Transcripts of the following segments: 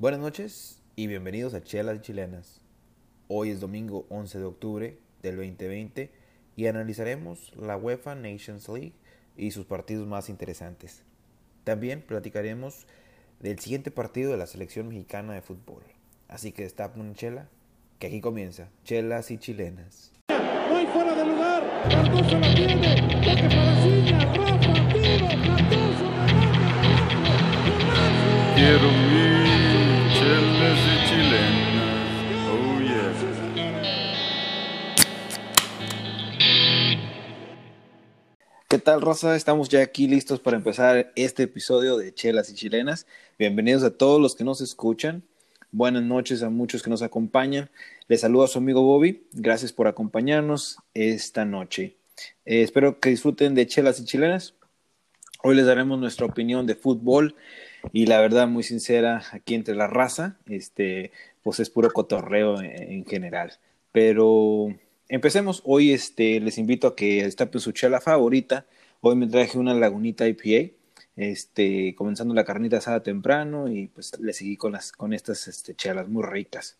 Buenas noches y bienvenidos a Chelas Chilenas. Hoy es domingo 11 de octubre del 2020 y analizaremos la UEFA Nations League y sus partidos más interesantes. También platicaremos del siguiente partido de la selección mexicana de fútbol. Así que está una chela, que aquí comienza, chelas y chilenas. No hay fuera de lugar, Cardoso la tiene, toque para Ciña, Rafa, tiro, Cardoso, remate, Quiero Oh. ¿Qué tal, Rosa? Estamos ya aquí listos para empezar este episodio de Chelas y Chilenas. Bienvenidos a todos los que nos escuchan. Buenas noches a muchos que nos acompañan. Les saludo a su amigo Bobby. Gracias por acompañarnos esta noche. Eh, espero que disfruten de Chelas y Chilenas. Hoy les daremos nuestra opinión de fútbol y la verdad muy sincera aquí entre la raza, este, pues es puro cotorreo en, en general. Pero empecemos. Hoy este, les invito a que destapen su chela favorita. Hoy me traje una Lagunita IPA, este, comenzando la carnita asada temprano y pues le seguí con, las, con estas este, chelas muy ricas.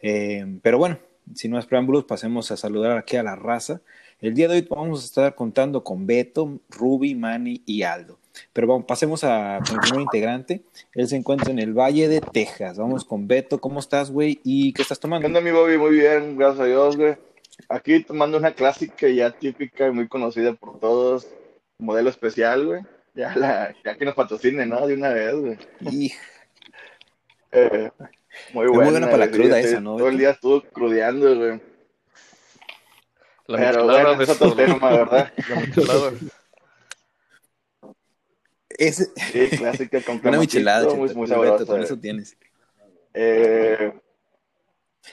Eh, pero bueno, sin más preámbulos, pasemos a saludar aquí a la raza. El día de hoy vamos a estar contando con Beto, Ruby, Manny y Aldo. Pero vamos, pasemos a con el primer integrante. Él se encuentra en el Valle de Texas. Vamos con Beto. ¿Cómo estás, güey? ¿Y qué estás ¿Qué tomando? onda, mi Bobby? Muy bien, gracias a Dios, güey. Aquí tomando una clásica ya típica y muy conocida por todos, modelo especial, güey. Ya, la, ya que nos patrocine, ¿no? De una vez, güey. Y Eh, muy muy buena. buena para la cruda sí, esa, ¿no, Todo el día estuvo crudeando, güey. La Pero bueno, es otro tema, ¿verdad? La. Es Sí, clásica con una michelada, muy, cheta, muy Beto, sabrosa. con güey. eso tienes. Eh,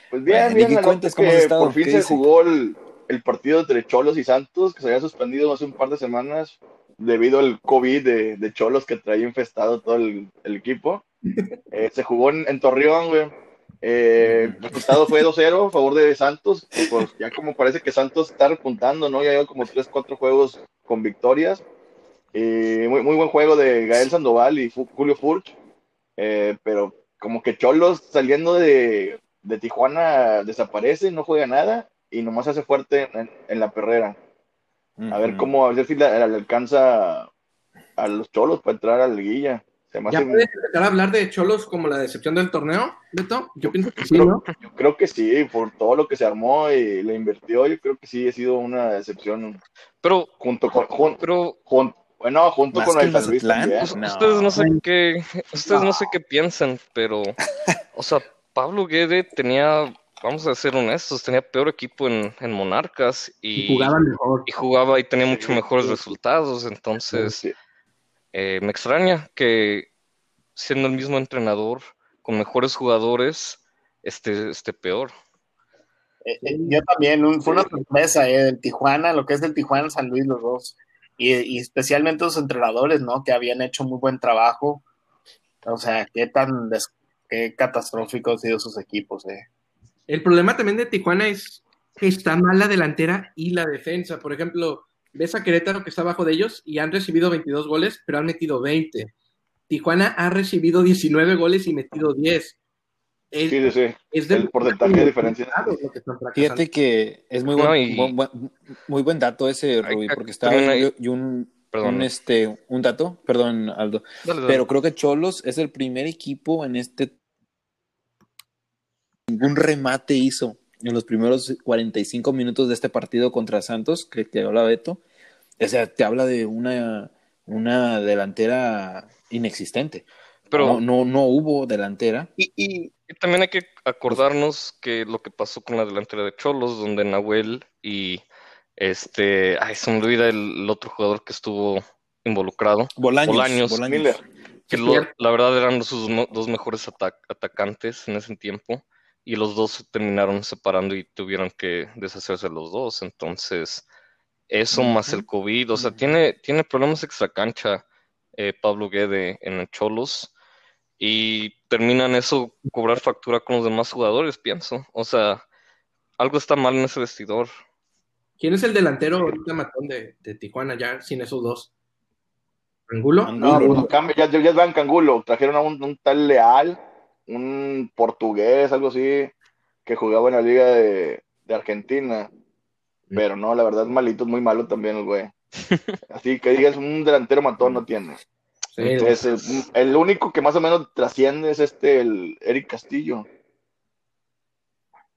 pues bien, Bueno, ¿y bien, qué cuentas? ¿Cómo has por fin ¿Qué se dice? jugó el, el partido entre Cholos y Santos, que se había suspendido hace un par de semanas debido al COVID de, de Cholos que traía infestado todo el, el equipo. Eh, se jugó en, en Torreón, güey. Eh, el resultado fue 2-0 a favor de Santos. Pues ya como parece que Santos está repuntando, ¿no? Ya lleva como 3-4 juegos con victorias. Eh, muy, muy buen juego de Gael Sandoval y Julio Furch. Eh, pero como que Cholos saliendo de, de Tijuana desaparece, no juega nada y nomás se hace fuerte en, en la perrera. A ver cómo, a ver si le, le alcanza a los Cholos para entrar a la liguilla. ¿Ya hace- puedes empezar a hablar de Cholos como la decepción del torneo, Beto? Yo pienso que sí, creo, ¿no? yo creo que sí, por todo lo que se armó y le invirtió, yo creo que sí ha sido una decepción Pero, junto con, jun- pero jun- bueno, junto ¿Más con el San Luis Mazatlán? No. ustedes no sé qué, ustedes no sé qué piensan, pero, o sea, Pablo Guede tenía, vamos a ser honestos, tenía peor equipo en, en Monarcas y, Y jugaban mejor. y jugaba y tenía mucho mejores resultados, entonces Sí. eh, me extraña que siendo el mismo entrenador con mejores jugadores esté, esté peor. Eh, eh, yo también, un- fue una sorpresa, eh, el Tijuana, lo que es del Tijuana San Luis, los dos. Y, y especialmente los entrenadores, ¿no? Que habían hecho muy buen trabajo. O sea, qué tan qué catastróficos han sido sus equipos, eh. El problema también de Tijuana es que está mal la delantera y la defensa. Por ejemplo, ves a Querétaro que está abajo de ellos y han recibido 22 goles, pero han metido 20. Tijuana ha recibido 19 goles y metido 10. Es, Sí, sí, sí. es de- el porcentaje de diferencia. Fíjate que es muy buen, No, y- buen- buen- muy buen dato ese, Rubí, que- porque está y un, Perdón. un, este, un dato, perdón, Aldo, Dale, dale. pero creo que Cholos es el primer equipo en este ningún remate hizo en los primeros 45 minutos de este partido contra Santos, que, que habla Beto. O sea, te habla de una, una delantera inexistente. Pero- no, no, no hubo delantera. Y, y- y también hay que acordarnos que lo que pasó con la delantera de Cholos, donde Nahuel y este, ay, se me olvida el, el otro jugador que estuvo involucrado, Bolaños. Bolaños. Que lo- la verdad eran sus dos mejores ata- atacantes en ese tiempo, y los dos se terminaron separando y tuvieron que deshacerse los dos. Entonces, eso más el COVID, o sea, tiene, tiene problemas extracancha eh, Pablo Guede en el Cholos y terminan eso cobrar factura con los demás jugadores, pienso. O sea, algo está mal en ese vestidor. ¿Quién es el delantero ahorita matón de, de Tijuana ya sin esos dos? ¿Angulo? Angulo, No, pues ¿no? cambia, ya, ya van Cangulo, trajeron a un, un tal Leal un portugués, algo así, que jugaba en la liga de, de Argentina. Pero no, la verdad, malito, es muy malo también el güey. Así que digas, un delantero matón no tiene. Sí, Es el, el único que más o menos trasciende es este, el Eric Castillo.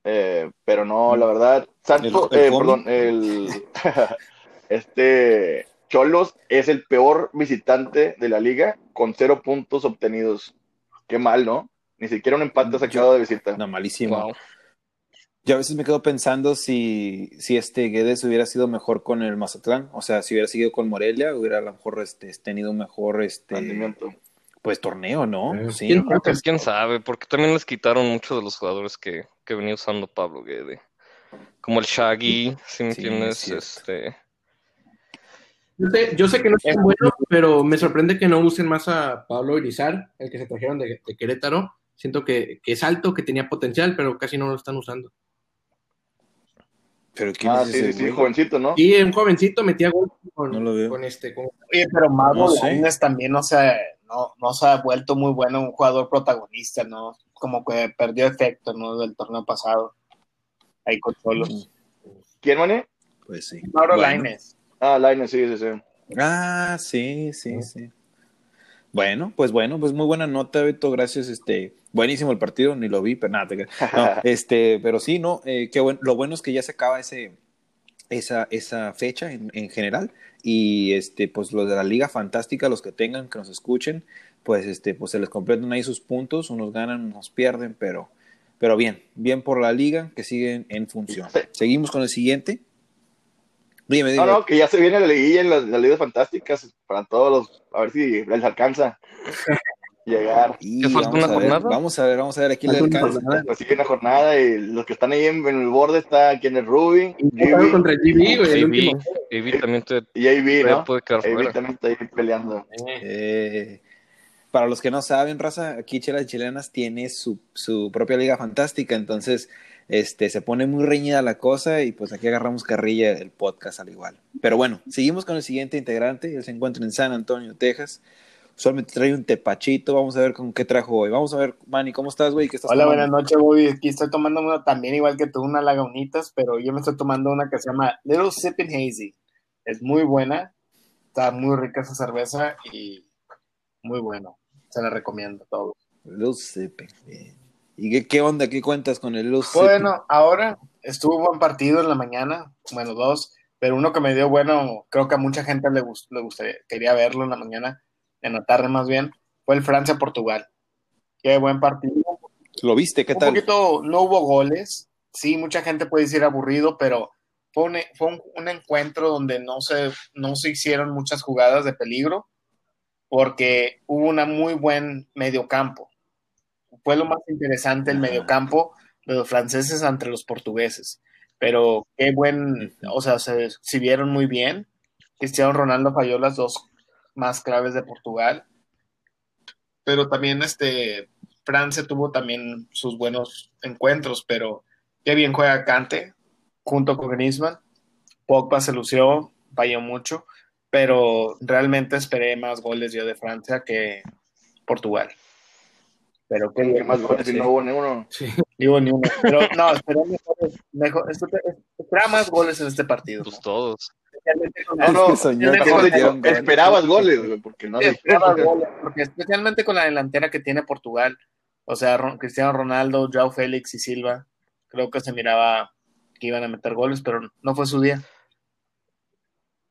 Eh, pero no, la verdad, Santos, El- el eh, perdón, el este Cholos es el peor visitante de la liga con cero puntos obtenidos. Qué mal, ¿no? Ni siquiera un empate sacado de visita. No, malísimo. Wow. Yo a veces me quedo pensando si, si este Guedes hubiera sido mejor con el Mazatlán, o sea, si hubiera seguido con Morelia, hubiera a lo mejor este, tenido un mejor este, Rendimiento. pues torneo, ¿no? Eh, Sí, ¿quién. Pues quién sabe, porque también les quitaron muchos de los jugadores que, que venía usando Pablo Guede. Como el Shaggy, si me Sí, entiendes, es este, Yo sé, yo sé que no es tan bueno, pero me sorprende que no usen más a Pablo Irizar, el que se trajeron de, de Querétaro. Siento que, que es alto, que tenía potencial, pero casi no lo están usando. Pero ¿quién Ah, es sí, ese sí, sí, güey? jovencito, ¿no? Y un jovencito metía gol con, No lo veo. con este. Con... Oye, pero Mago No. Lainez también no se, no, no se ha vuelto muy bueno, un jugador protagonista, ¿no? Como que perdió efecto, ¿no? Del torneo pasado. Ahí con Cholos. ¿Quién, Mane? Pues sí. Mauro Bueno. Lainez. Ah, Lainez, sí, sí, sí. Ah, sí, sí, sí. Bueno, pues bueno, pues muy buena nota, Beto, gracias, este, buenísimo el partido, ni lo vi, pero nada, te no, este, pero sí, no, eh, qué bueno, lo bueno es que ya se acaba ese, esa, esa fecha en, en general, y este, pues los de la Liga Fantástica, los que tengan, que nos escuchen, pues este, pues se les completan ahí sus puntos, unos ganan, unos pierden, pero, pero bien, bien por la liga, que siguen en función. Seguimos con el siguiente. Dime, dime. No, no, que ya se viene la liguilla en las, las ligas fantásticas para todos los, a ver si les alcanza llegar. ¿Qué falta vamos una a ver, jornada? vamos a ver, vamos a ver aquí alcanza. jornada. Pues sigue una jornada y los que están ahí en, en el borde está quien es Ruby, Y contra el GB, güey, el último. AB también te, y AB, ¿no? puede quedar AB fuera. también está ahí peleando. Eh, para los que no saben, raza, aquí Chelas Chilenas tiene su, su propia liga fantástica, entonces este, se pone muy reñida la cosa y pues aquí agarramos carrilla el podcast al igual. Pero bueno, seguimos con el siguiente integrante, él se encuentra en San Antonio, Texas. Usualmente trae un tepachito, vamos a ver con qué trajo hoy. Vamos a ver, Manny, ¿cómo estás, güey? ¿Qué estás Hola, tomando? buenas noches, Bobby. Aquí estoy tomando una también igual que tú, una lagunitas, pero yo me estoy tomando una que se llama Little Sipping Hazy. Es muy buena, está muy rica esa cerveza y muy bueno. Se la recomiendo a todos. Little Sipping, bien. ¿Y qué, qué onda? ¿Qué cuentas con el Little Sipping? Bueno, ahora estuvo un buen partido en la mañana, bueno, dos, pero uno que me dio bueno, creo que a mucha gente le, gust- le gustaría, quería verlo en la mañana, en la tarde más bien, fue el Francia-Portugal. Qué buen partido. ¿Lo viste? ¿Qué un tal? poquito, no hubo goles. Sí, mucha gente puede decir aburrido, pero fue un, fue un, un encuentro donde no se, no se hicieron muchas jugadas de peligro, porque hubo una muy buen mediocampo. Fue lo más interesante el Ajá. mediocampo de los franceses ante los portugueses. Pero qué buen, o sea, se, se vieron muy bien. Cristiano Ronaldo falló las dos más claves de Portugal. Pero también este Francia tuvo también sus buenos encuentros, pero qué bien juega Cante junto con Griezmann. Pogba se lució, falló mucho, pero realmente esperé más goles yo de Francia que Portugal. Pero qué ¿Qué bien. más goles sí. no hubo ni uno? Digo ni uno. Pero no, esperé mejor, esperaba más goles en este partido. pues ¿no? todos. Especialmente con la- no, Soñó esperabas goles, porque no Sí, se esperaba goles, porque especialmente con la delantera que tiene Portugal, o sea, Cristiano Ronaldo, Joao Félix y Silva, creo que se miraba que iban a meter goles, pero no fue su día.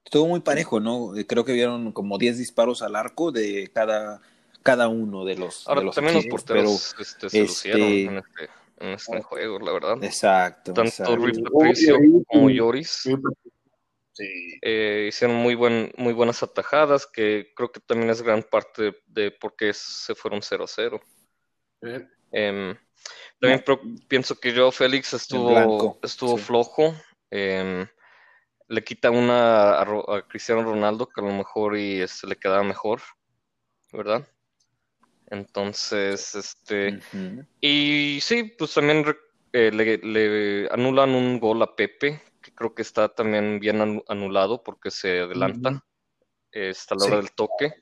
Estuvo muy parejo, ¿no? Creo que vieron como 10 disparos al arco de cada, cada uno de los, Ahora de los también los porteros este, se este- lucieron en este, en este juego, la verdad. pero- Exacto. Tanto exacto. Patricio como. Lloris Sí. eh, hicieron muy, buen, muy buenas atajadas, que creo que también es gran parte de, de por qué se fueron 0-0. Eh, Em, también pro- pienso que Joao Félix estuvo, estuvo sí. flojo. em, le quita una a, Cristiano Ronaldo que a lo mejor y este, le quedaba mejor, ¿verdad? Entonces, este, y sí, pues también eh, le, le anulan un gol a Pepe, que creo que está también bien anu- anulado porque se adelanta eh, hasta la hora Sí. del toque.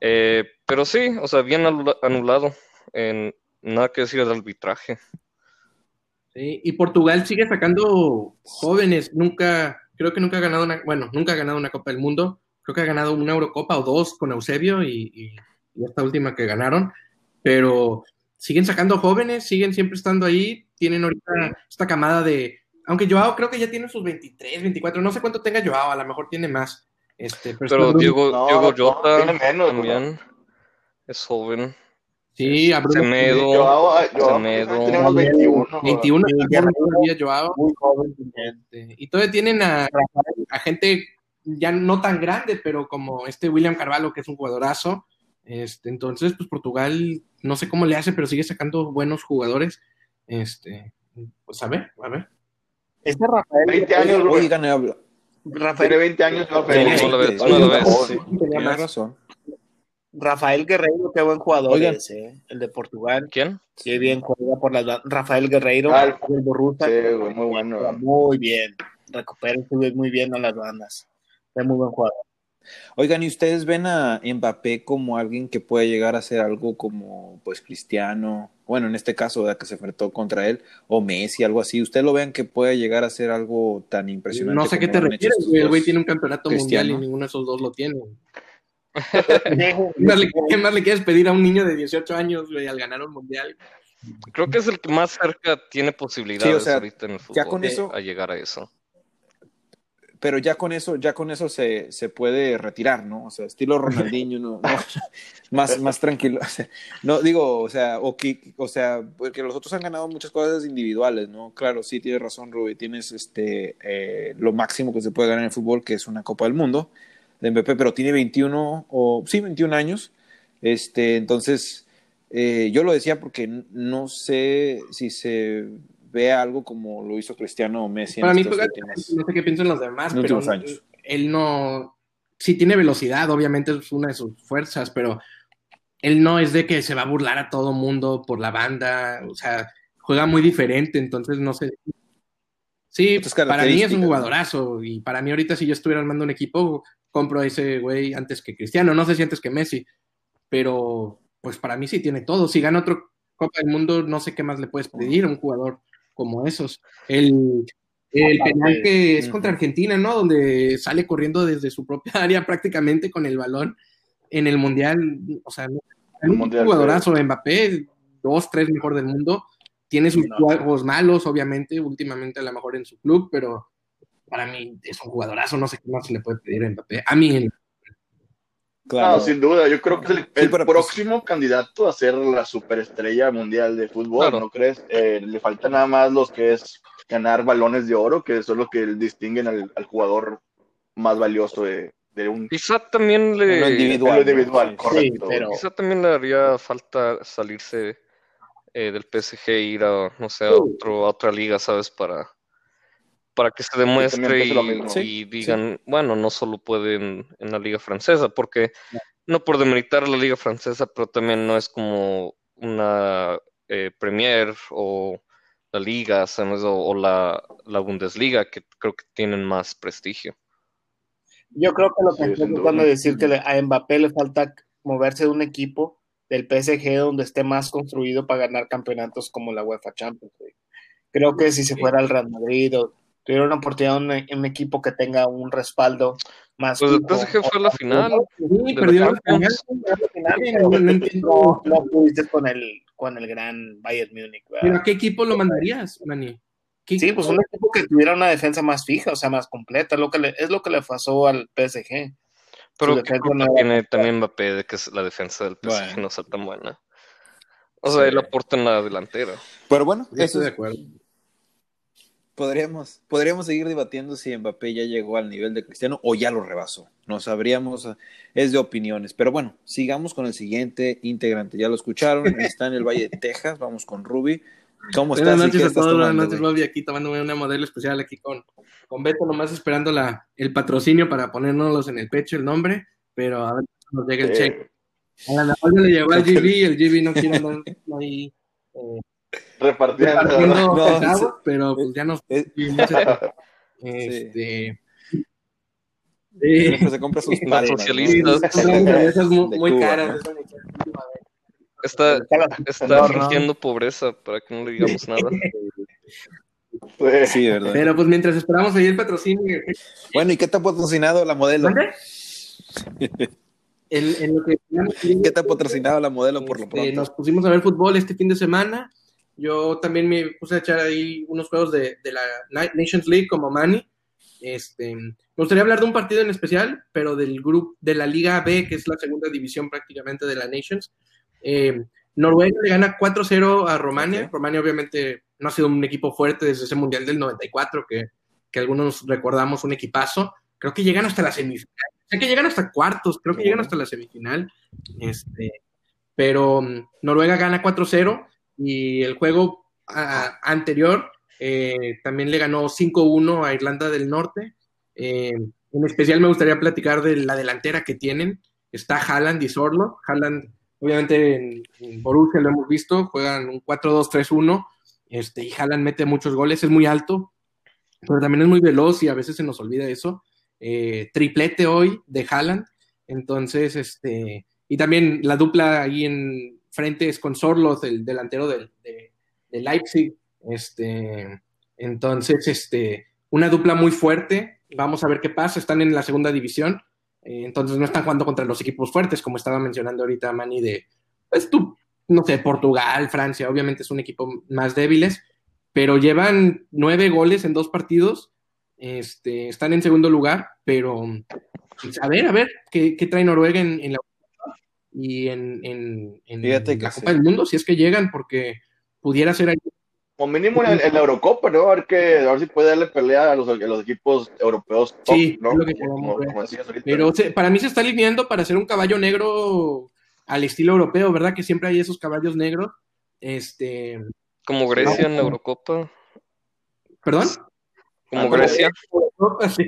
Eh, pero sí, o sea, bien anula- anulado. En, nada que decir del arbitraje. Sí, Y Portugal sigue sacando jóvenes. Nunca, creo que nunca ha ganado una, bueno, nunca ha ganado una Copa del Mundo. Creo que ha ganado una Eurocopa o dos con Eusebio y, y- y esta última que ganaron. Pero siguen sacando jóvenes, siguen siempre estando ahí. Tienen ahorita esta camada de, aunque Joao creo que ya tiene sus 23, 24, no sé cuánto tenga Joao, a lo mejor tiene más. Este, pero Diego, No, Diego no, Jota tiene menos, también es joven. sí, a Bruno Semedo, Joao, Joao, Semedo. tiene unos 21. 21, Sí, todavía Joao. Muy joven también. Este, y todavía tienen a, a gente ya no tan grande, pero como este William Carvalho, que es un jugadorazo. Este, entonces, pues Portugal, no sé cómo le hace, pero sigue sacando buenos jugadores. Este, pues a ver, a ver. Este Rafael, 20 años, habla. Rafael, Tiene 20 años, Sí, Félix. no lo ves, sí, no lo sí, ves. sí, Tenía Tienes más. razón. Rafael Guerreiro, qué buen jugador Oigan. es, ¿eh? el de Portugal. ¿Quién? Qué bien juega por las bandas. Rafael Guerreiro, Ah, del Borussia, Sí, güey, muy bueno. muy bien. Recupera y sube muy bien a las bandas. Es muy buen jugador. Oigan, ¿y ustedes ven a Mbappé como alguien que puede llegar a ser algo como, pues, Cristiano? Bueno, en este caso, ¿verdad? que se enfrentó contra él, o Messi, algo así. ¿Ustedes lo ven que puede llegar a ser algo tan impresionante? No sé a qué te refieres, güey. El güey tiene un campeonato mundial y ninguno de esos dos lo tiene. ¿Qué más, le, qué más le quieres pedir a un niño de 18 años, güey, al ganar un mundial? Creo que es el que más cerca tiene posibilidades Sí, o sea, ahorita en el fútbol ya con eso- a llegar a eso. Pero ya con eso, ya con eso se, se puede retirar, ¿no? O sea, estilo Ronaldinho, no, más, más tranquilo. No digo, o sea, o que, o sea, porque los otros han ganado muchas cosas individuales, ¿no? Claro, sí, tienes razón, Rubí, tienes este eh, lo máximo que se puede ganar en el fútbol, que es una Copa del Mundo de MVP, pero tiene 21 o sí, 21 años. Este, entonces, eh, yo lo decía porque no sé si se ve algo como lo hizo Cristiano o Messi en Para mí, estos pues, últimos- no sé qué piensan los demás, en pero años. él no. Sí tiene velocidad, obviamente es una de sus fuerzas, pero él no es de que se va a burlar a todo mundo por la banda, o sea, juega muy diferente, entonces no sé. Sí, para mí es un jugadorazo y para mí ahorita si yo estuviera armando un equipo, compro a ese güey antes que Cristiano, no sé si antes que Messi, pero pues para mí sí tiene todo. Si gana otro Copa del Mundo, no sé qué más le puedes pedir a un jugador como esos. El, el penal que es contra Argentina, ¿no? Donde sale corriendo desde su propia área prácticamente con el balón en el Mundial. O sea, un Mundial, jugadorazo Mbappé, dos, tres mejor del mundo. Tiene sus No. juegos malos, obviamente, últimamente a lo mejor en su club, pero para mí es un jugadorazo, no sé qué más se le puede pedir a Mbappé. A mí, Claro. No, sin duda, yo creo que es el, Sí, pues- próximo candidato a ser la superestrella mundial de fútbol, Claro. ¿no crees? Eh, le falta nada más los que es ganar balones de oro, que son los que distinguen al, al jugador más valioso de, de un Quizá también lo le, individual. lo individual, Sí, correcto. pero- quizá también le haría falta salirse eh, del PSG e ir a, no sé, a, otro, a otra liga, ¿sabes? Para, para que se demuestre y, Sí, digan, bueno, no solo pueden en la liga francesa, porque no por demeritar la liga francesa, pero también no es como una eh, Premier o la liga, ¿sabes? O, o la, la Bundesliga, que creo que tienen más prestigio. Yo creo que lo que Sí, estoy tratando de decir que a Mbappé le falta moverse de un equipo del PSG donde esté más construido para ganar campeonatos como la UEFA Champions. Creo que si se fuera al Real Madrid o tuviera una oportunidad en un, un equipo que tenga un respaldo más. Pues el PSG fue a la final. sí, perdió la final. No pudiste con el, con el gran Bayern Múnich. ¿verdad? ¿Pero a qué equipo lo mandarías, Manny? ¿Qué Sí, pues un equipo que tuviera una defensa más fija, o sea, más completa, lo que le- es lo que le pasó al PSG. Pero ¿qué culpa no era- tiene también Mbappé de que la defensa del PSG Bueno. no sea tan buena? O sea, Sí. él aporta en la delantera. Pero bueno, eso estoy de acuerdo. Podríamos, podríamos seguir debatiendo si Mbappé ya llegó al nivel de Cristiano o ya lo rebasó. No sabríamos, es de opiniones. Pero bueno, sigamos con el siguiente integrante. Ya lo escucharon, está en el Valle de Texas. Vamos con Ruby. ¿Cómo Buenas estás? y noches a todos, buenas noches? Bobby, aquí tomándome una modelo especial aquí con, con Beto, nomás esperando la, el patrocinio para ponérnoslos en el pecho el nombre, pero a ver si nos llega el Eh, cheque. A la le llegó al GB, el GB no quiere andar ahí eh, repartiendo. No, pero pues ya nos Es- este, sí. Siempre se compra sus ¿no? socialistas. Esas muy, caras. ¿no? está, Está no, no. fingiendo pobreza para que no le digamos nada. Pues, Sí, ¿verdad? Pero pues mientras esperamos ahí el patrocinio. Bueno, ¿y qué te ha patrocinado la modelo? ¿Mande? En, en lo que ¿Qué te ha patrocinado la modelo por lo Este, pronto? nos pusimos a ver fútbol este fin de semana. Yo también me puse a echar ahí unos juegos de, de la Na- Nations League como Manny. Este, me gustaría hablar de un partido en especial, pero del grupo de la Liga B, que es la segunda división prácticamente de la Nations. Eh, Noruega le gana 4-0 a Romania. Romania obviamente no ha sido un equipo fuerte desde ese Mundial del 94, que, que algunos recordamos un equipazo. Creo que llegan hasta la semifinal. Sé que llegan hasta cuartos, creo que llegan hasta la semifinal. Este, pero mm, Noruega gana 4-0 y el juego ah, anterior eh, también le ganó 5-1 a Irlanda del Norte. Eh, en especial me gustaría platicar de la delantera que tienen. Está Haaland y Sorlo. Haaland, obviamente en, Borussia lo hemos visto, juegan un 4-2-3-1 este, y Haaland mete muchos goles, es muy alto, pero también es muy veloz y a veces se nos olvida eso. Eh, triplete hoy de Haaland, entonces, este, y también la dupla ahí en frente es con Sorloth, el delantero del- de, Leipzig, este, entonces, este, una dupla muy fuerte, vamos a ver qué pasa, están en la segunda división, eh, entonces no están jugando contra los equipos fuertes, como estaba mencionando ahorita Manny de, pues tú, no sé, Portugal, Francia, obviamente es un equipo más débiles, pero llevan nueve goles en dos partidos, este, están en segundo lugar, pero pues, a ver, a ver, ¿qué, trae Noruega en la y en, en- en la sí. Copa del Mundo, si es que llegan, porque pudiera ser ahí. o mínimo en, en la Eurocopa, ¿no? A ver, que, a ver si puede darle pelea a los, a los equipos europeos top, Sí, ¿no? es lo que como, queremos como- ver. como decías ahorita. Pero se- para mí se está alineando para ser un caballo negro al estilo europeo, ¿verdad? Que siempre hay esos caballos negros. Este, Como Grecia en la Eurocopa. ¿perdón? Como Ah, Grecia. Sí,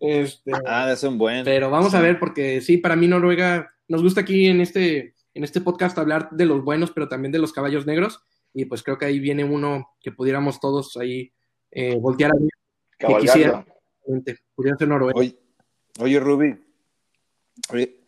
este, Ah, es un buen. Pero vamos a ver, porque sí, para mí Noruega, nos gusta aquí en este, en este podcast hablar de los buenos, pero también de los caballos negros. Y pues creo que ahí viene uno que pudiéramos todos ahí eh, voltear a ver, que quisiera, pudiera ser Noruega. Oye, oye Ruby. Oye,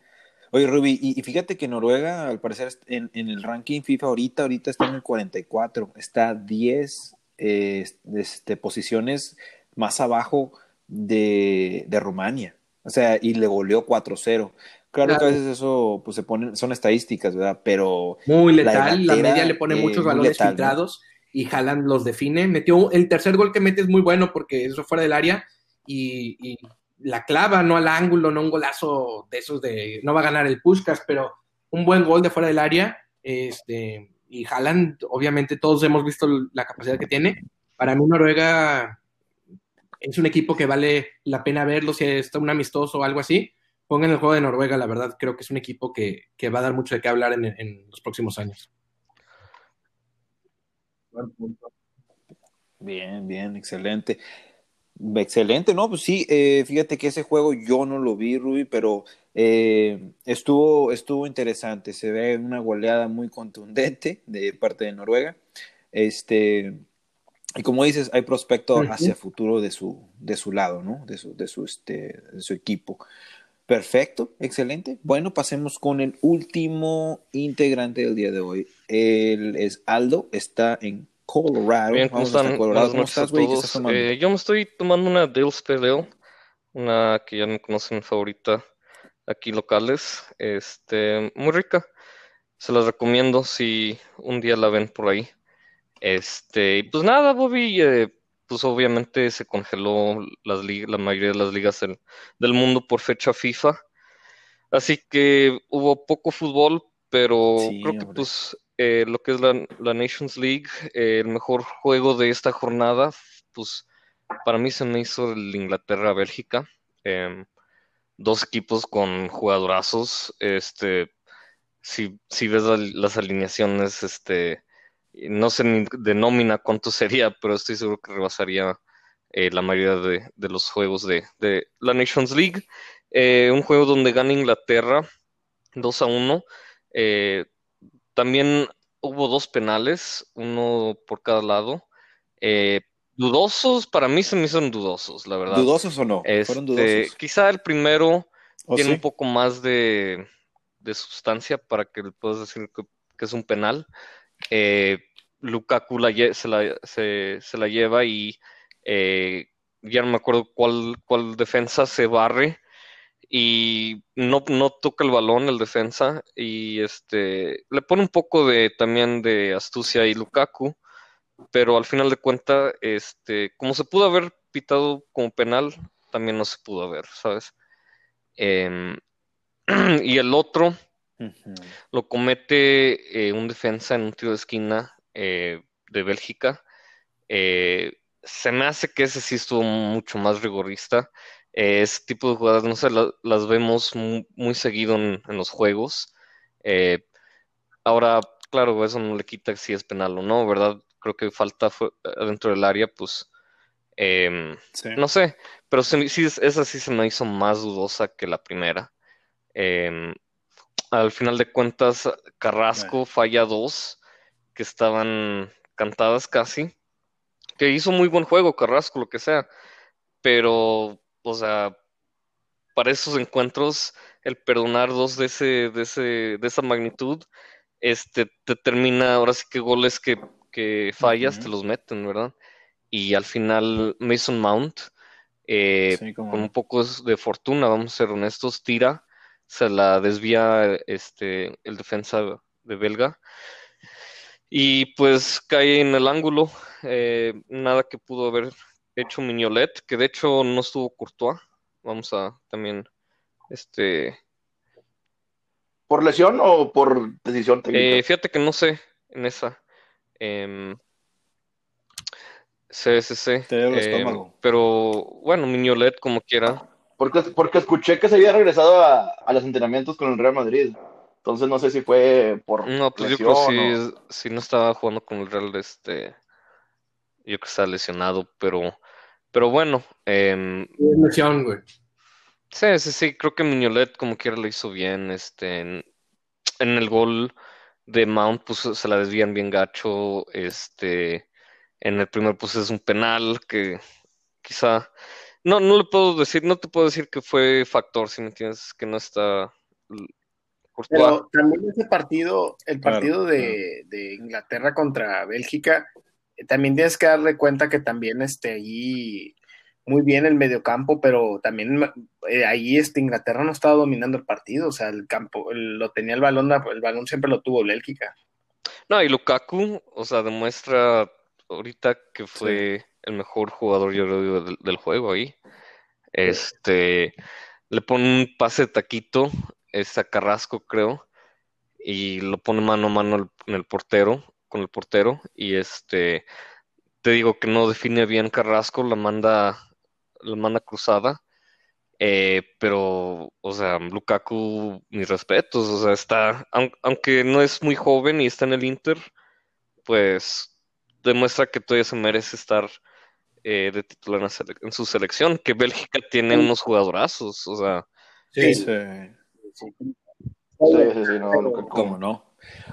oye, Ruby, y, y fíjate que Noruega, al parecer, en, en el ranking FIFA ahorita, ahorita está en el 44. Está 10 eh, este, posiciones más abajo de, de Rumania. O sea, y le goleó 4-0. Claro, que a veces eso pues se ponen, son estadísticas, ¿verdad? Pero Muy letal, la, media le pone eh, muchos balones letal, ¿no? filtrados y Haaland los define. Metió el tercer gol que mete es muy bueno porque eso fuera del área y, y la clava, no al ángulo, no un golazo de esos de no va a ganar el Puskas, pero un buen gol de fuera del área. Este, y Haaland, obviamente todos hemos visto la capacidad que tiene. Para mí Noruega es un equipo que vale la pena verlo si está un amistoso o algo así. Pongan el juego de Noruega, la verdad, creo que es un equipo que, que va a dar mucho de qué hablar en, en los próximos años. Bien, bien, excelente. Excelente, ¿no? Pues sí, eh, fíjate que ese juego yo no lo vi, Ruby, pero eh, estuvo, estuvo interesante. Se ve una goleada muy contundente de parte de Noruega. Este, y como dices, hay prospecto hacia futuro de su, de su lado, ¿no? De su, de su, este, de su equipo. Perfecto, excelente. Bueno, pasemos con el último integrante del día de hoy. Él es Aldo, está en Colorado. Bien, ¿cómo están? Colorado. Eh, yo me estoy tomando una Dale's Pale Ale, una que ya me conocen favorita aquí locales. Este, muy rica. Se las recomiendo si un día la ven por ahí. Este, y pues nada, Bobby, eh, pues obviamente se congeló las la mayoría de las ligas del, del mundo por fecha FIFA. Así que hubo poco fútbol, pero Sí, creo que hombre. pues eh, lo que es la, la Nations League, eh, el mejor juego de esta jornada, pues para mí se me hizo el Inglaterra-Bélgica. Em, dos equipos con jugadorazos. Este, si, si ves la- las alineaciones, este, no sé ni de nómina cuánto sería, pero estoy seguro que rebasaría eh, la mayoría de, de los juegos de, de la Nations League. Eh, un juego donde gana Inglaterra 2 a 1. Eh, también hubo dos penales, uno por cada lado. Dudosos, para mí se me hicieron dudosos, la verdad. ¿Dudosos o no? Este, ¿Fueron dudosos? quizá el primero ¿O tiene sí? un poco más de, de sustancia para que le puedas decir que, que es un penal. Eh, Lukaku se, la, se, la lleva y eh, ya no me acuerdo cuál, cuál defensa se barre y no, no toca el balón el defensa y este le pone un poco de también de astucia y Lukaku, pero al final de cuentas, este, como se pudo haber pitado como penal, también no se pudo haber, ¿sabes? Em, y el otro Lo comete eh, un defensa en un tiro de esquina eh, de Bélgica. Eh, se me hace que ese sí estuvo mucho más rigorista. Ese tipo de jugadas, no sé, la- las vemos mu- muy, seguido en, en los juegos. Ahora, claro, eso no le quita si es penal o no, ¿verdad? Creo que falta dentro del área, pues, em, Sí. no sé, pero se sí, esa sí se me hizo más dudosa que la primera. Al final de cuentas, Carrasco falla dos que estaban cantadas casi. Que hizo muy buen juego, Carrasco, lo que sea. Pero, o sea, para esos encuentros, el perdonar dos de ese, de ese, de esa magnitud, este, te termina, ahora sí que goles que, que fallas, te los meten, ¿verdad? Y al final, Mason Mount, eh, Sí, como con un poco de fortuna, vamos a ser honestos, tira, se la desvía este, el defensa de Belga y pues cae en el ángulo, eh, nada que pudo haber hecho Mignolet, que de hecho no estuvo Courtois, vamos a también, este, ¿Por lesión o por decisión técnica? eh, fíjate que no sé en esa, em, sí, sí, sí, Te el em, estómago. pero bueno, Mignolet como quiera, Porque, porque escuché que se había regresado a, a los entrenamientos con el Real Madrid. Entonces no sé si fue por No, pues yo creo que o- si, si no estaba jugando con el Real, este, yo creo que está lesionado, pero, pero bueno, lesión, güey. sí, sí, sí, creo que Mignolet como quiera lo hizo bien, este, en, en el gol de Mount, pues se la desvían bien gacho, este, en el primer pues es un penal que quizá, no, no le puedo decir, no te puedo decir que fue factor, si me entiendes, que no está. Pero también ese partido, el Claro, partido de, de Inglaterra contra Bélgica, eh, también tienes que darle cuenta que también este, allí muy bien el mediocampo, pero también eh, ahí este, Inglaterra no estaba dominando el partido, o sea, el campo el- lo tenía el balón, el balón siempre lo tuvo Bélgica. No, y Lukaku, o sea, demuestra ahorita que fue el mejor jugador, yo creo, del, del juego ahí. Este, le pone un pase de taquito, es a Carrasco, creo, y lo pone mano a mano en el portero, con el portero, y este, te digo que no define bien Carrasco, la manda, la manda cruzada. Eh, pero, o sea, Lukaku, mis respetos, o sea, está, aun- aunque no es muy joven y está en el Inter, pues demuestra que todavía se merece estar eh, de titular en, la sele- en su selección, que Bélgica tiene unos jugadorazos, o sea, Sí. Sí. Sí, sí, sí, no, Lukaku. ¿Cómo no?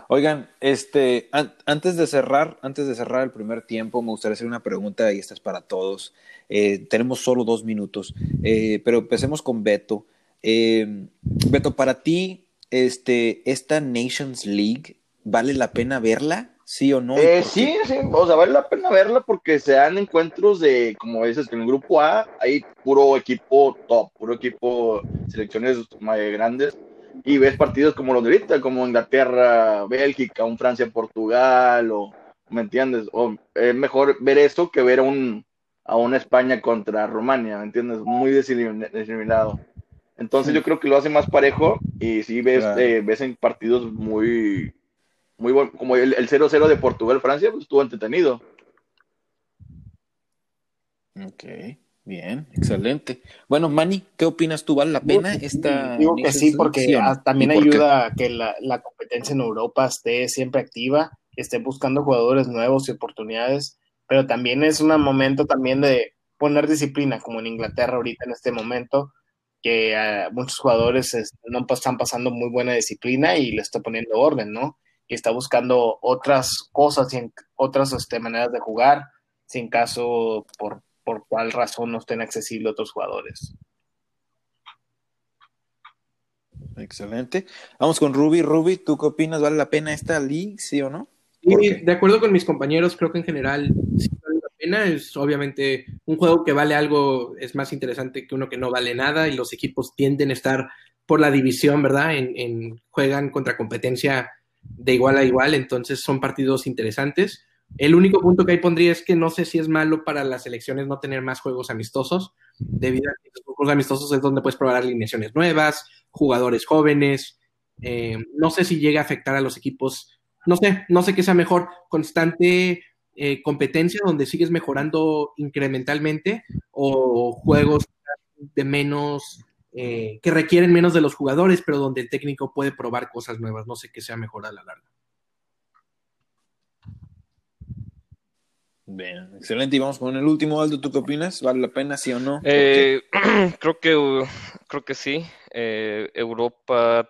Oigan, este, an- antes de cerrar, antes de cerrar el primer tiempo, me gustaría hacer una pregunta y esta es para todos. Eh, tenemos solo dos minutos, eh, pero empecemos con Beto. Eh, Beto, para ti, este, esta Nations League, ¿vale la pena verla? ¿Sí o no? ¿Y Eh, sí, sí, o sea, vale la pena verla porque se dan encuentros de, como dices, que en el grupo A hay puro equipo top, puro equipo, selecciones más grandes, y ves partidos como los de ahorita, como Inglaterra, Bélgica, un Francia-Portugal, o, ¿me entiendes? O es mejor ver eso que ver a un, a una España contra Rumania, ¿me entiendes? Muy desequilibrado. Entonces Sí. yo creo que lo hace más parejo y sí ves, Claro. eh, ves en partidos muy, muy bueno, como el, el 0-0 de Portugal-Francia, pues estuvo entretenido. Ok, bien, excelente. Bueno, Manny, ¿qué opinas tú? ¿Vale la pena esta Digo que sí, porque también ayuda a que la, la competencia en Europa esté siempre activa, esté buscando jugadores nuevos y oportunidades, pero también es un momento también de poner disciplina, como en Inglaterra ahorita en este momento, que ah, muchos jugadores es- no pas- están pasando muy buena disciplina y le está poniendo orden, ¿no? Y está buscando otras cosas y en- otras este, maneras de jugar, sin caso por, por cuál razón no estén accesibles otros jugadores. Excelente. Vamos con Ruby. Ruby, ¿tú qué opinas? ¿Vale la pena esta league, sí o no? Y ¿Por qué? de acuerdo con mis compañeros, creo que en general sí vale la pena. Es obviamente un juego que vale algo, es más interesante que uno que no vale nada y los equipos tienden a estar por la división, ¿verdad? En, en- juegan contra competencia de igual a igual, entonces son partidos interesantes. El único punto que ahí pondría es que no sé si es malo para las selecciones no tener más juegos amistosos, debido a que los juegos amistosos es donde puedes probar alineaciones nuevas, jugadores jóvenes. Eh, no sé si llega a afectar a los equipos no sé, no sé qué sea mejor, constante eh, competencia donde sigues mejorando incrementalmente o juegos de menos, eh, que requieren menos de los jugadores, pero donde el técnico puede probar cosas nuevas. No sé qué sea mejor a la larga. Bien, excelente. Y vamos con el último, Aldo. ¿Tú qué opinas? ¿Vale la pena, sí o no? ¿Por Eh, creo que creo que sí. Eh, Europa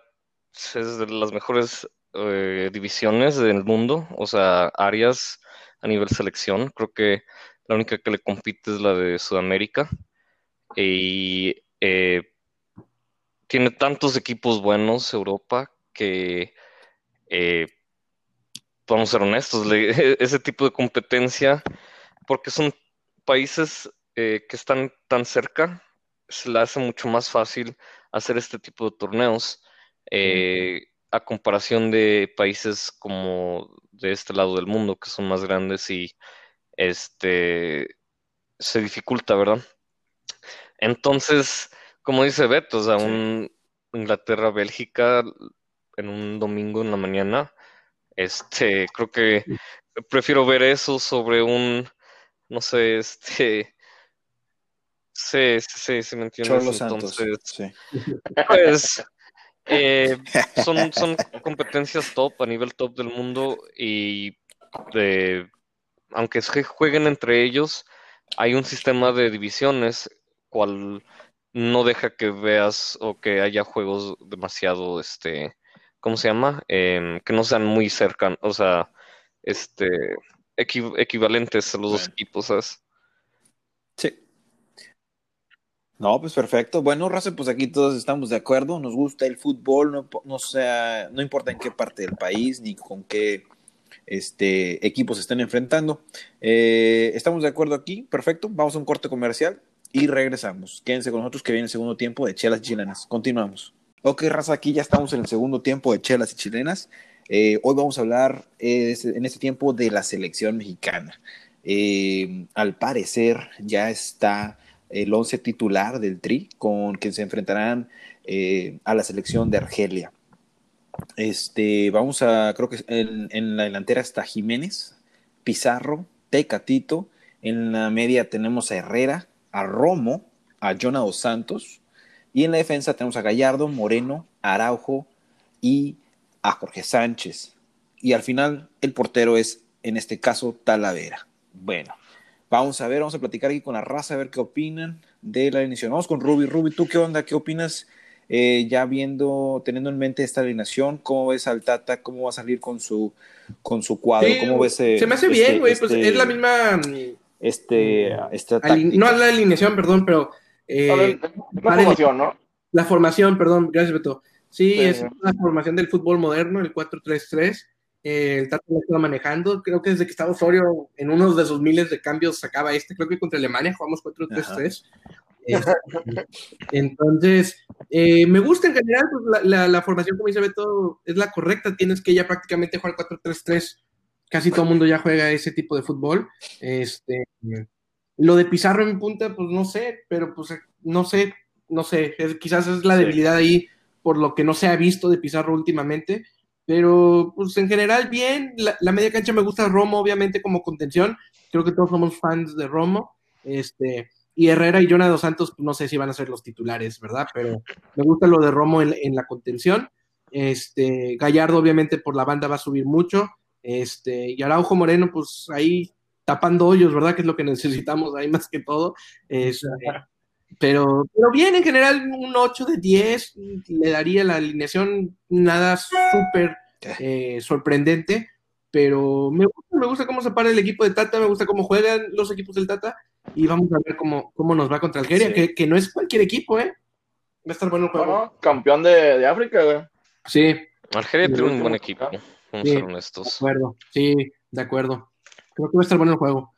es de las mejores eh, divisiones del mundo, o sea, áreas a nivel selección. Creo que la única que le compite es la de Sudamérica. Y eh, tiene tantos equipos buenos Europa que, eh, vamos a ser honestos, ese tipo de competencia, porque son países eh, que están tan cerca, se le hace mucho más fácil hacer este tipo de torneos eh, a comparación de países como de este lado del mundo, que son más grandes y este se dificulta, ¿verdad? Entonces, como dice Beto, o sea, Sí. un Inglaterra-Bélgica en un domingo en la mañana, este, creo que prefiero ver eso sobre un, no sé, este, sí, sí, sí, sí me entiendes, Cholo Santos. entonces, Sí. pues, eh, son, son competencias top, a nivel top del mundo, y eh, aunque se jueguen entre ellos, hay un sistema de divisiones, cual no deja que veas o que haya juegos demasiado, este, ¿cómo se llama? Em, que no sean muy cercanos, o sea, este, equi- equivalentes a los dos equipos, ¿sabes? Sí. No, pues perfecto. Bueno, Raza, pues aquí todos estamos de acuerdo. Nos gusta el fútbol, no sea, no importa en qué parte del país ni con qué este, equipos se estén enfrentando. Eh, estamos de acuerdo aquí. Perfecto. Vamos a un corte comercial y regresamos. Quédense con nosotros que viene el segundo tiempo de Chelas Chilenas. Continuamos. Ok, Raza, aquí ya estamos en el segundo tiempo de Chelas y Chilenas. Eh, hoy vamos a hablar eh, en este tiempo de la selección mexicana. Eh, al parecer ya está el once titular del Tri, con quien se enfrentarán a la selección de Argelia. Este, vamos a, creo que en, en la delantera está Jiménez, Pizarro, Tecatito, en la media tenemos a Herrera, a Romo, a Jonah Dos Santos, y en la defensa tenemos a Gallardo, Moreno, Araujo y a Jorge Sánchez. Y al final el portero es, en este caso, Talavera. Bueno, Vamos a ver, vamos a platicar aquí con la raza, a ver qué opinan de la alineación. Vamos con Ruby. Ruby, ¿tú qué onda? ¿Qué opinas? Eh, ya viendo, teniendo en mente esta alineación, ¿cómo ves al Tata? ¿Cómo va a salir con su, con su cuadro? Sí, ¿Cómo ves? eh, se me hace este- bien, güey. Pues este- es la misma. Mm, Este, esta ali- táctica? no la alineación, perdón, pero. eh, la formación, ¿no? La formación, perdón, gracias Beto. Sí, Sí. es la formación del fútbol moderno, el 4-3-3. Eh, el Tata lo estaba manejando. Creo que desde que estaba Osorio en uno de sus miles de cambios sacaba este. Creo que contra Alemania jugamos 4-3-3. Este, entonces, eh, me gusta en general pues, la, la- la formación, como dice Beto, es la correcta. Tienes que ya prácticamente jugar 4-3-3. Casi todo el mundo ya juega ese tipo de fútbol. Este, lo de Pizarro en punta, pues no sé, pero pues no sé, no sé, es- quizás es la debilidad ahí por lo que no se ha visto de Pizarro últimamente, pero pues en general bien, la, la media cancha me gusta Romo, obviamente como contención, creo que todos somos fans de Romo, este, y Herrera y Jonah Dos Santos, pues, no sé si van a ser los titulares, ¿verdad? Pero me gusta lo de Romo en, en la contención, este, Gallardo obviamente por la banda va a subir mucho, este, y Araujo Moreno, pues ahí tapando hoyos, ¿verdad? Que es lo que necesitamos ahí más que todo. Este, pero, pero bien, en general, un 8 de 10 le daría la alineación, nada súper eh, sorprendente, pero me gusta, me gusta cómo se para el equipo de Tata, me gusta cómo juegan los equipos del Tata, y vamos a ver cómo, cómo nos va contra Algeria, Sí. que, que no es cualquier equipo, ¿eh? Va a estar bueno el juego. campeón de, de África, güey. Sí, el tiene un buen equipo, vamos Sí. a ser de honestos. acuerdo. Sí, de acuerdo. Creo que va a estar bueno el juego.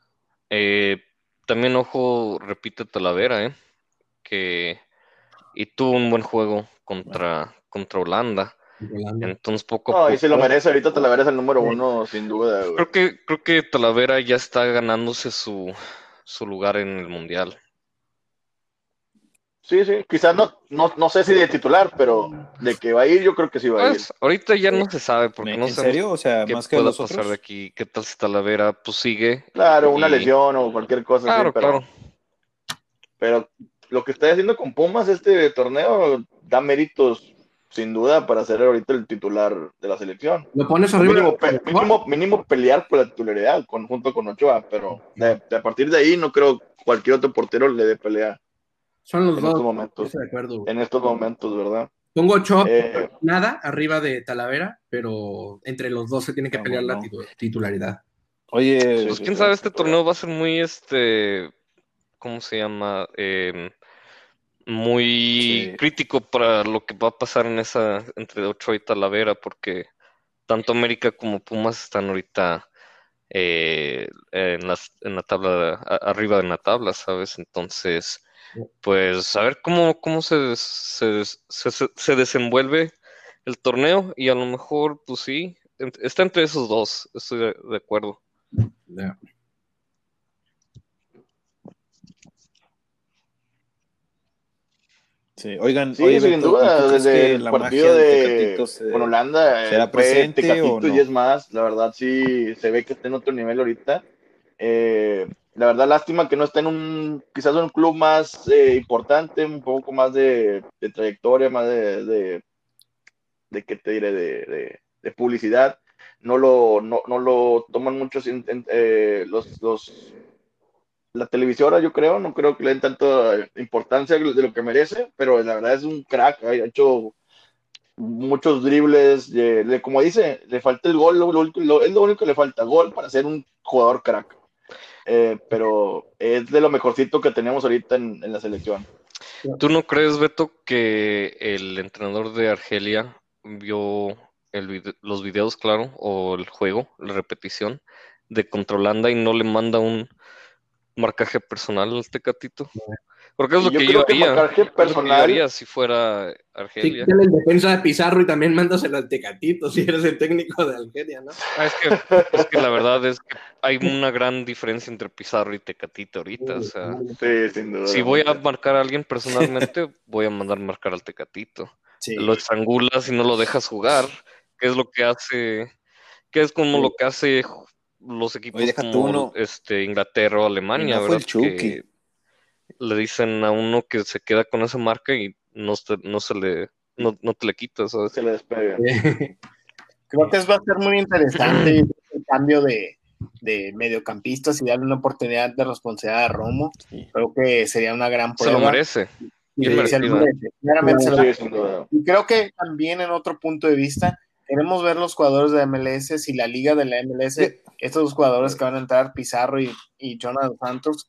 Eh, también, ojo, repite Talavera, ¿eh? Que y tuvo un buen juego contra, contra Holanda. Holanda. Entonces, poco a No, y poco. se lo merece. Ahorita Talavera es el número uno, sin duda, güey. Creo que, creo que Talavera ya está ganándose su, su lugar en el Mundial. Sí, sí. Quizás no, no, no sé si de titular, pero de que va a ir, yo creo que sí va a ir. Pues, ahorita ya no se sabe, porque ¿En no en sabemos serio? O sea, qué más que pueda los pasar otros. de aquí. ¿Qué tal si Talavera pues sigue? Claro, una Y- lesión o cualquier cosa así, Claro, pero, claro. pero lo que está haciendo con Pumas este torneo da méritos, sin duda, para ser ahorita el titular de la selección. Lo pones arriba. Mínimo, pe- mínimo, mínimo pelear por la titularidad con, junto con Ochoa, pero de, de a partir de ahí no creo cualquier otro portero le dé pelea Son los en dos. estos momentos. De acuerdo. En estos momentos, ¿verdad? Pongo ocho, Eh, nada arriba de Talavera, pero entre los dos se tiene que Ah, pelear la titularidad. Oye, Pues sí, quién sabe, este torneo va a ser muy, este, ¿cómo se llama? Em, muy Sí. crítico para lo que va a pasar en esa, entre Ochoa y Talavera, porque tanto América como Pumas están ahorita eh, en las, en la tabla, a- arriba de la tabla, ¿sabes? Entonces, pues a ver cómo, cómo se, se, se, se- se desenvuelve el torneo y a lo mejor, pues sí, está entre esos dos, estoy de- de acuerdo. Sí, oigan, Sí, oye, sin Beto, ¿y duda, desde el la partido de se- con Holanda eh, será fue presente Tecatito o no? y es más, la verdad sí se ve que está en otro nivel ahorita. Eh, la verdad, lástima que no está en un, quizás un club más eh, importante, un poco más de, trayectoria, más de, de, qué te diré, de, de, publicidad. No lo, no, no lo toman muchos eh, los, los la televisora, yo creo, no creo que le den tanta importancia de lo que merece, pero la verdad es un crack, ha hecho muchos dribles, de- como dice, le falta el gol, lo- es lo único que le falta, gol para ser un jugador crack. Eh, pero es de lo mejorcito que tenemos ahorita en, en la selección. ¿Tú no crees, Beto, que el entrenador de Argelia vio el los videos, claro, o el juego, la repetición de contra Holanda y no le manda un marcaje personal al Tecatito? Porque es lo yo que creo yo que haría. marcaje es lo que yo personal- haría si fuera Sí, Argelia. quítale el defensa de Pizarro y también mándaselo al Tecatito si eres el técnico de Algeria, ¿no? Ah, es, que, es que la verdad es que hay una gran diferencia entre Pizarro y Tecatito ahorita. O sea, Sí, sin duda. si voy a marcar a alguien personalmente, voy a mandar marcar al Tecatito. Sí. lo estrangulas y no lo dejas jugar, que es lo que hace, que es como lo que hace los equipos Oye, como uno. este Inglaterra o Alemania, Y no fue ¿verdad? Que le dicen a uno que se queda con esa marca y no no se le no, no te le quitas, ¿sabes? Se le despega. Creo que va a ser muy interesante el cambio de, de mediocampistas y darle una oportunidad de responsabilidad a Romo. Sí. Creo que sería una gran Se prueba. lo merece. Sí, bien se lo merecido. merece. Claramente se lo merece. Y creo que también en otro punto de vista, queremos ver los jugadores de MLS, si la liga de la MLS, estos dos jugadores que van a entrar, Pizarro y, y Jonathan Santos,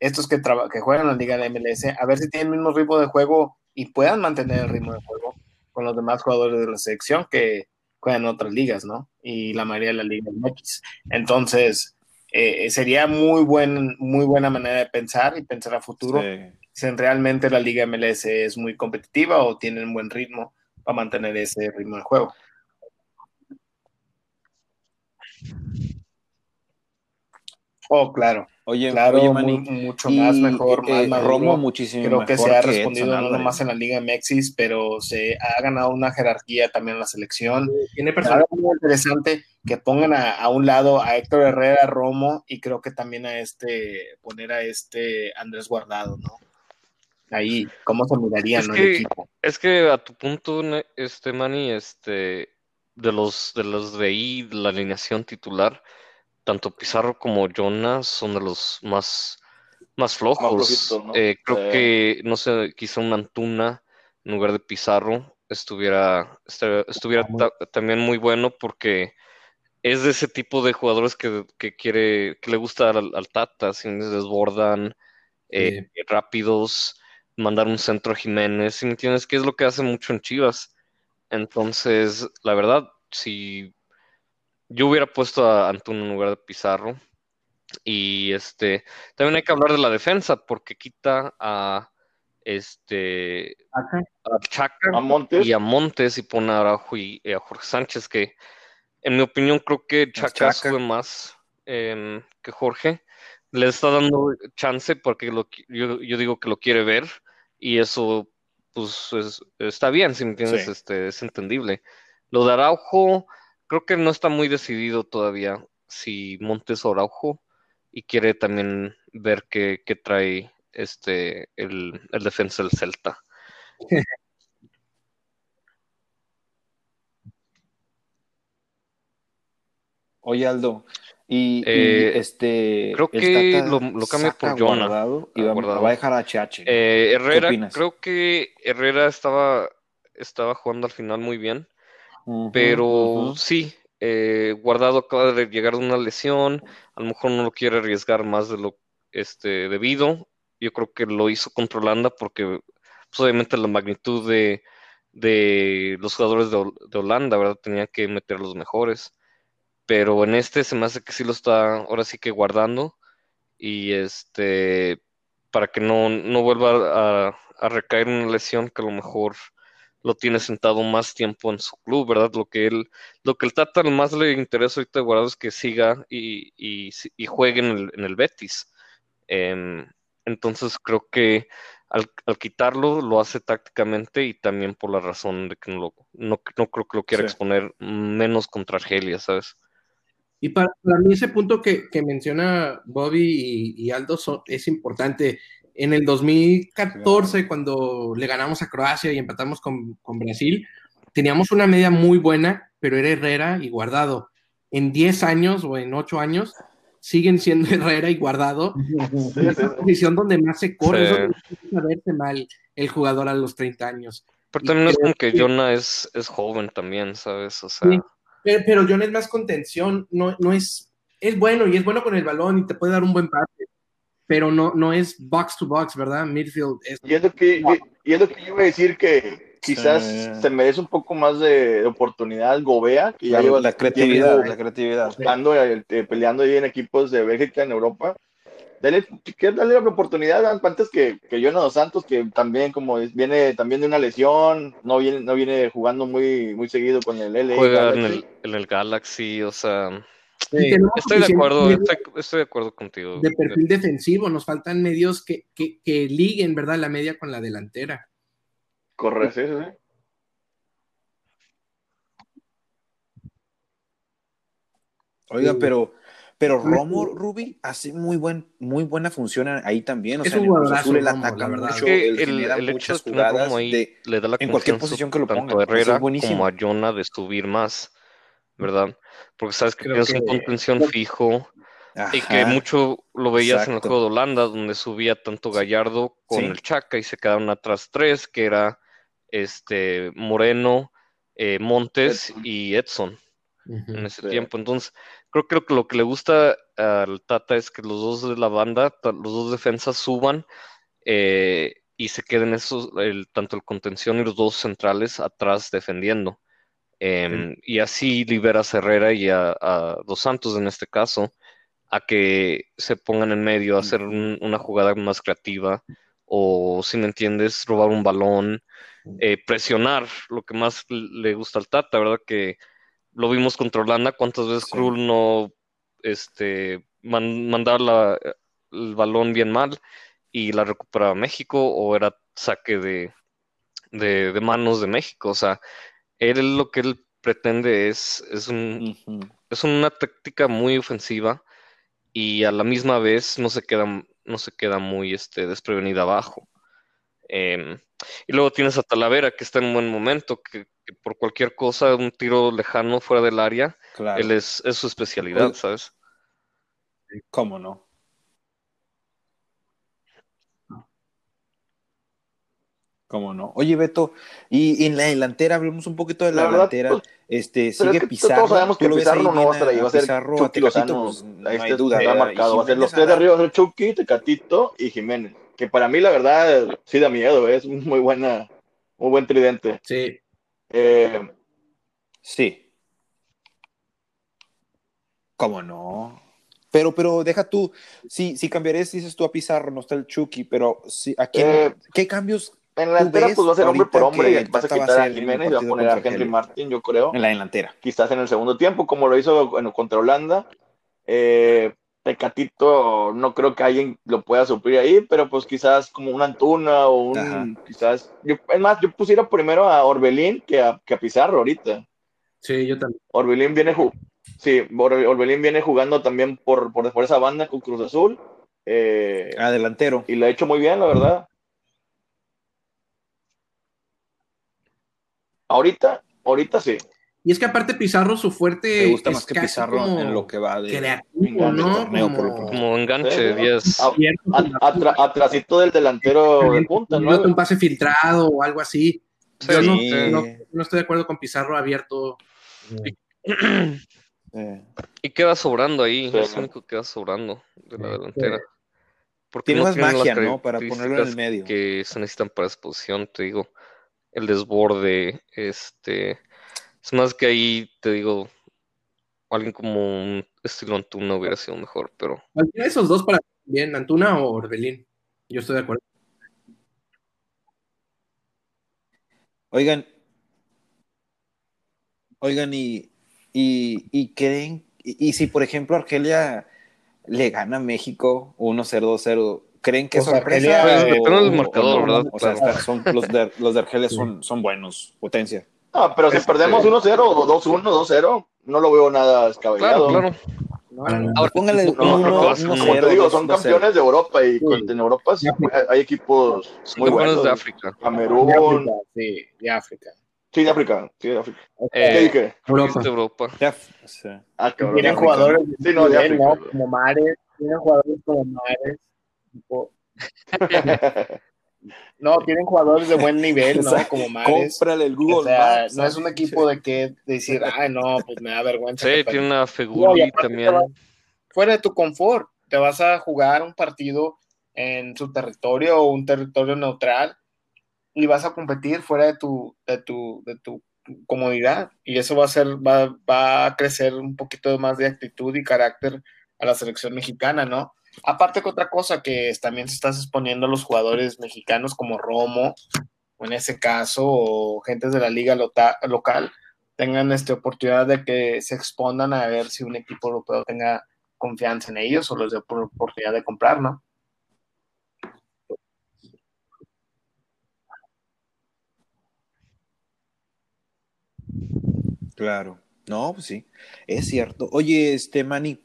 estos que, que juegan en la liga de la MLS, a ver si tienen el mismo ritmo de juego y puedan mantener el ritmo de juego con los demás jugadores de la selección que juegan en otras ligas, ¿no? Y la mayoría de la liga MX. Entonces, eh, sería muy, buen, muy buena manera de pensar y pensar a futuro Sí. si realmente la liga MLS es muy competitiva o tienen buen ritmo para mantener ese ritmo de juego. Oh, claro, Oye, claro, oye, muy- Manny, mucho y, más mejor, eh, más maduro. Romo muchísimo Creo que mejor se ha que respondido no nomás en la Liga MX, pero se ha ganado una jerarquía también en la selección. Tiene muy interesante que pongan a, a un lado a Héctor Herrera, Romo y creo que también a este, poner a este Andrés Guardado, ¿no? Ahí, ¿cómo se miraría Es ¿no? que- el equipo? Es que a tu punto, este Manny, este, de los de los de ahí, la alineación titular, tanto Pizarro como Jonas son de los más, más flojos. Eh, creo que, no sé, quizá un Antuna en lugar de Pizarro estuviera, esta- estuviera ta- también muy bueno porque es de ese tipo de jugadores que, que quiere, que le gusta al, al Tata, así desbordan, eh, rápidos, mandar un centro a Jiménez, si me entiendes, que es lo que hace mucho en Chivas. Entonces, la verdad, si yo hubiera puesto a Antuna en lugar de Pizarro, y este, también hay que hablar de la defensa, porque quita a este a Chaca A Montes. y a Montes y pone a Araujo y, y a Jorge Sánchez, que en mi opinión creo que Chaca, Chaca. sube más em, que Jorge. Le está dando chance porque lo, yo digo que lo quiere ver y eso pues es- está bien, si me entiendes, Sí. este, es entendible. Lo de Araujo creo que no está muy decidido todavía si Montes o Araujo y quiere también ver qué, qué trae este el, el defensa del Celta. Oye, Aldo, y, y, Eh, este. creo que lo- lo cambia por Jonah. Y va, a dejar a HH. Eh, Herrera, creo que Herrera estaba, estaba jugando al final muy bien, pero sí, eh, Guardado acaba de llegar de una lesión, a lo mejor no lo quiere arriesgar más de lo este, debido. Yo creo que lo hizo controlando porque pues, obviamente la magnitud de, de los jugadores de, de Holanda, ¿verdad? Tenía que meter los mejores. Pero en este se me hace que sí lo está ahora sí que guardando y este para que no, no vuelva a, a recaer una lesión que a lo mejor lo tiene sentado más tiempo en su club, ¿verdad? Lo que él, lo que el Tata más le interesa ahorita de Guardado es que siga y, y, y juegue en el, en el Betis. Em, entonces creo que al, al quitarlo lo hace tácticamente y también por la razón de que no, lo, no, no creo que lo quiera Sí. exponer menos contra Argelia, ¿sabes? Y para, para mí ese punto que, que menciona Bobby y, y Aldo es importante. En el 2014, cuando le ganamos a Croacia y empatamos con, con Brasil, teníamos una media muy buena, pero era Herrera y Guardado. En 10 años o en 8 años siguen siendo Herrera y Guardado. Sí, sí, esa posición donde más se corre, Sí. es donde empieza a verse mal el jugador a los 30 años. Pero Y también es como que que- Jonah es, es joven también, ¿sabes? O sea, Sí. Pero, pero John es más contención, no, no es, es bueno y es bueno con el balón y te puede dar un buen pase, pero no, no es box to box, ¿verdad? Midfield es Y es lo que, y- y es lo que yo iba a decir que quizás Sí. se merece un poco más de oportunidad Gobea, que ya La, lleva la creatividad, la creatividad. eh, eh, peleando ahí en equipos de Bélgica en Europa. Dale, que darle la oportunidad antes que, que Jonah dos Santos, que también como es- viene también de una lesión, no viene, no viene jugando muy, muy seguido con el LA. juega en el, en el Galaxy, o sea, estoy de acuerdo, estoy, estoy de acuerdo contigo. de perfil defensivo, nos faltan medios que, que, que liguen, ¿verdad? La media con la delantera. Correcto, sí, sí. Oiga, pero, pero Romo Ruby hace muy buen, muy buena función ahí también. O Es sea, un el Azul Romo, ataca la verdad. Es mucho, que él el, genera el hecho de muchas jugadas Romo ahí de, le da la en cualquier posición que lo tanto pongan. a Eso es Herrera buenísimo. como a Jonah de subir más, ¿verdad? Porque sabes que tienes un contención fijo y que mucho lo veías en el juego de Holanda, donde subía tanto Gallardo con Sí. el Chaca y se quedaron atrás tres, que era este Moreno, eh, Montes Edson. y Edson en ese Sí. tiempo. Entonces, creo que lo, que lo que le gusta al Tata es que los dos de la banda, los dos defensas suban eh, y se queden esos, el, tanto el contención y los dos centrales atrás defendiendo. Em, Y así liberas a Herrera y a, a Dos Santos en este caso a que se pongan en medio a hacer un- una jugada más creativa o, si me entiendes, robar un balón, eh, presionar, lo que más le gusta al Tata, ¿verdad? Que lo vimos contra Holanda, cuántas veces Sí. Krul no este, man- mandaba la- el balón bien mal y la recuperaba México o era saque de, de, de manos de México. O sea, él lo que él pretende es, es, un, es una táctica muy ofensiva y a la misma vez no se queda, no se queda muy este, desprevenida abajo. Em, y luego tienes a Talavera que está en un buen momento, que, que por cualquier cosa, un tiro lejano fuera del área, Claro. él es, es su especialidad. ¿sabes? ¿Cómo no? ¿Cómo no? Oye, Beto, y en la delantera, hablemos un poquito de la, La verdad, delantera. pues, este, sigue es que Pizarro. todos sabemos ¿tú que Pizarro no va a estar ahí, va a ser Pizarro, a Chucky Tecatito, Lozano. pues, no Ahí hay está, duda. marcado. Y Va a ser los tres de arriba, va a ser Chucky, Tecatito y Jiménez. Que para mí la verdad sí da miedo, ¿eh? es muy buena, muy buen tridente. Sí. Eh, Sí. ¿Cómo no? Pero, pero deja tú, sí, sí cambiarías, dices tú a Pizarro, no está el Chucky, pero sí, ¿a quién- Eh, ¿qué cambios en la delantera ves pues va a ser hombre por hombre vas a Tata va a quitar a en Jiménez y va a poner a Henry? Martin, yo creo. en la delantera? quizás en el segundo tiempo, como lo hizo bueno, contra Holanda. Eh, Tecatito, no creo que alguien lo pueda suplir ahí, pero pues quizás como una Antuna o un, Ajá. quizás, yo, es más, yo pusiera primero a Orbelín que a, que a Pizarro ahorita. Sí, yo también. Orbelín viene, sí, Or- Orbelín viene jugando también por, por, por esa banda con Cruz Azul, eh, Ah, delantero. y lo ha hecho muy bien, la verdad. Ahorita, ahorita sí. Y es que aparte Pizarro, su fuerte ¿Te gusta es más que Pizarro como en lo que va de creativo, ¿no? torneo, por Como- pronto? Como enganche Sí. 10. Ah, atrasito del delantero de punta, ¿no? un pase filtrado o algo así. Yo Sí, no, sí. no- no estoy de acuerdo con Pizarro abierto. Eh, Y queda sobrando ahí, Sí. es lo único que queda sobrando de la delantera. Porque Tiene no más magia, ¿no? Para ponerlo en el medio. Que se necesitan para esa posición, te digo. El desborde, este. Es más que ahí, te digo, alguien como un estilo Antuna hubiera sido mejor, pero Cualquiera de esos dos para bien, Antuna o Orbelín. Yo estoy de acuerdo. Oigan, oigan, y, y, y creen, y, y si por ejemplo Argelia le gana a México 1-0, 2-0, ¿creen que es Pues sorpresa? Argelia, o- o marcador, no? ¿verdad? O sea, Claro. está- son, los, de, los de Argelia son, son buenos, potencia. Ah, pero si Este- perdemos 1-0 o 2-1, 2-0, no lo veo nada descabellado. claro, claro. Ahora, Póngale no, uno, no, no, uno, Como te cero, digo, son campeones de Europa y Sí. en Europa sí, hay equipos muy buenos. de África. Camerún, De África, sí, de África. sí, de África, sí, de África. Eh, ¿Qué dije? Europa. de Europa. Sea, Ah, cabrón, Tienen África. jugadores de Sí, no, de ¿no? África. Como Mares, tienen jugadores como Mares. tipo- No, tienen jugadores de buen nivel, O ¿no? sea, Como Mares. cómprale el Google O sea, Maps, no es un equipo de que decir, ay, no, pues me da vergüenza. Sí, tiene perdí". una No, y Feguli aparte también. te va- Fuera de tu confort, te vas a jugar un partido en su territorio o un territorio neutral y vas a competir fuera de tu, de tu, de tu comodidad. Y eso va a ser, va, va a crecer un poquito más de actitud y carácter a la selección mexicana, ¿no? Aparte que otra cosa que también se estás exponiendo a los jugadores mexicanos como Romo, o en ese caso, o gentes de la liga local, tengan esta oportunidad de que se expongan a ver si un equipo europeo tenga confianza en ellos o les dé por oportunidad de comprar, ¿no? Claro. No, pues sí, es cierto. Oye, este Manny,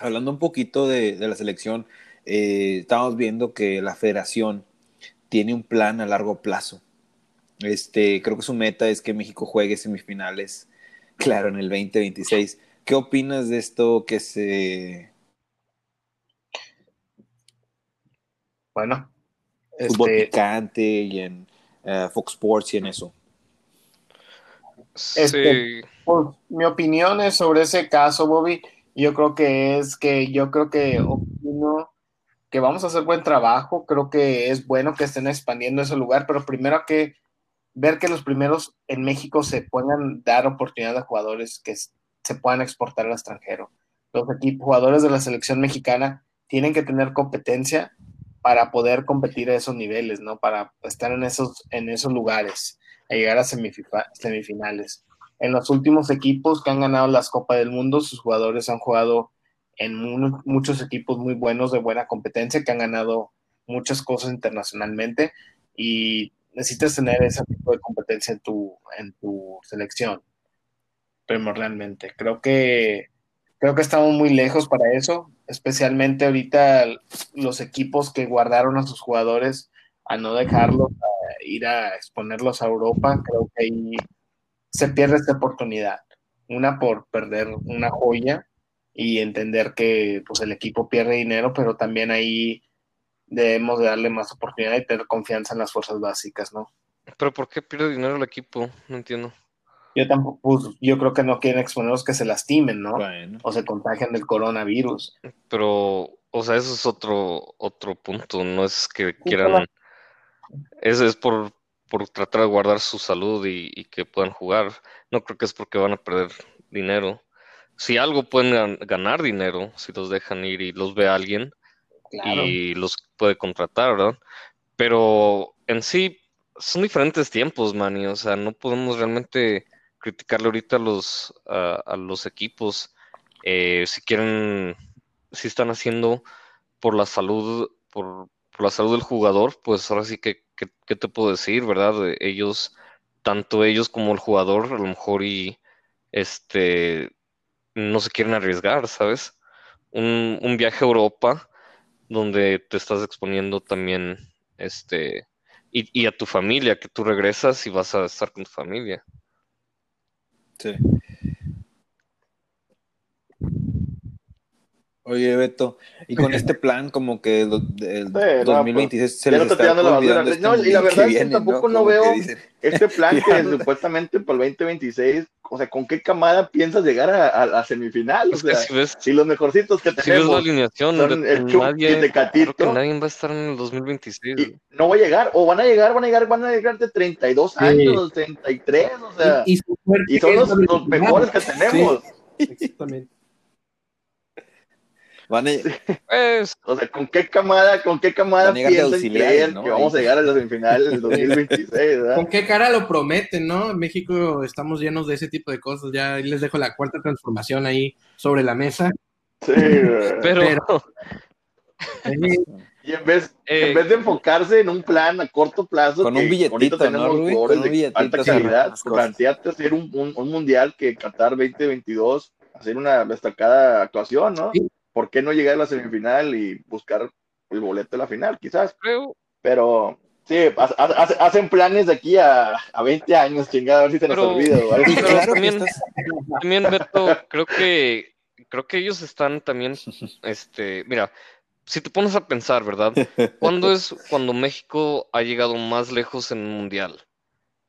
hablando un poquito de, de la selección, eh, estamos viendo que la federación tiene un plan a largo plazo. Este, creo que su meta es que México juegue semifinales, claro, en el 2026. ¿Qué opinas de esto que se Bueno, fútbol este, picante y en eh, Fox Sports y en eso? Sí, Este- pues, mi opinión es sobre ese caso, Bobby. Yo creo que es que yo creo que opino que vamos a hacer buen trabajo. Creo que es bueno que estén expandiendo ese lugar, pero primero hay que ver que los primeros en México se puedan dar oportunidad a jugadores que se puedan exportar al extranjero. Los equipos, jugadores de la selección mexicana tienen que tener competencia para poder competir a esos niveles, ¿no? Para estar en esos, en esos lugares, a llegar a semifi- semifinales. En los últimos equipos que han ganado las Copas del Mundo, sus jugadores han jugado en mu- muchos equipos muy buenos de buena competencia que han ganado muchas cosas internacionalmente y necesitas tener ese tipo de competencia en tu, en tu selección primordialmente. Creo que creo que estamos muy lejos para eso, especialmente ahorita los equipos que guardaron a sus jugadores a no dejarlos a ir a exponerlos a Europa, creo que ahí se pierde esta oportunidad. Una por perder una joya y entender que pues el equipo pierde dinero, pero también ahí debemos de darle más oportunidad y tener confianza en las fuerzas básicas, ¿no? pero ¿por qué pierde dinero el equipo? No entiendo. Yo tampoco, pues, yo creo que no quieren exponerlos que se lastimen, ¿no? Bueno. O se contagian del coronavirus. Pero o sea, eso es otro, otro punto, no es que quieran, es, es por, por tratar de guardar su salud y, y que puedan jugar, no creo que es porque van a perder dinero. Si algo pueden gan- ganar dinero, si los dejan ir y los ve alguien Claro. y los puede contratar, ¿verdad? Pero en sí son diferentes tiempos, Manny, o sea, no podemos realmente criticarle ahorita a los, a, a los equipos eh, si quieren, si están haciendo por la salud, por, por la salud del jugador, pues ahora sí que, ¿qué te puedo decir, verdad? Eh, Ellos, tanto ellos como el jugador, a lo mejor y este no se quieren arriesgar, ¿sabes? Un, un viaje a Europa donde te estás exponiendo también, este, y, y a tu familia, que tú regresas y vas a estar con tu familia. Sí. Oye, Beto, y con este plan como que el, el no, 2026 se ya les no está la basura. este No, y la verdad es que viene, tampoco no que veo- Este plan que supuestamente por el 2026, o sea, ¿con qué camada piensas llegar a, a la semifinal? O Es que sea, si ves, si los mejorcitos que si tenemos la alineación, son de- el Chucky, nadie, el Tecatito. que nadie va a estar en el 2026. y no va a llegar, o van a llegar, van a llegar, van a llegar de 32 Sí. años, 33, o sea, y, y y son que los, es los mejores que tenemos. Exactamente. Van a- Pues, O sea, ¿con qué camada, con qué camada piensan auxiliares, creer ¿no? que vamos a llegar a la semifinal del 2026, ¿verdad? ¿Con qué cara lo prometen, no? En México estamos llenos de ese tipo de cosas. Ya ahí les dejo la cuarta transformación ahí sobre la mesa. Sí, güey. pero, Pero- Y en vez, Eh, en vez de enfocarse en un plan a corto plazo, Con que un billetito, ¿no, Rubí? Con un de billetito alta calidad, plantearte hacer un, un, un mundial que Qatar 2022, hacer una destacada actuación, ¿no? Sí. ¿Por qué no llegar a la semifinal y buscar el boleto de la final, quizás? creo, Pero sí, ha- ha- hace- hacen planes de aquí a, a 20 años, chingada, a ver si se nos Pero- olvida. claro también- estás- También, Beto, creo que creo que ellos están también, este, mira, si te pones a pensar, ¿verdad? ¿Cuándo es cuando México ha llegado más lejos en un mundial?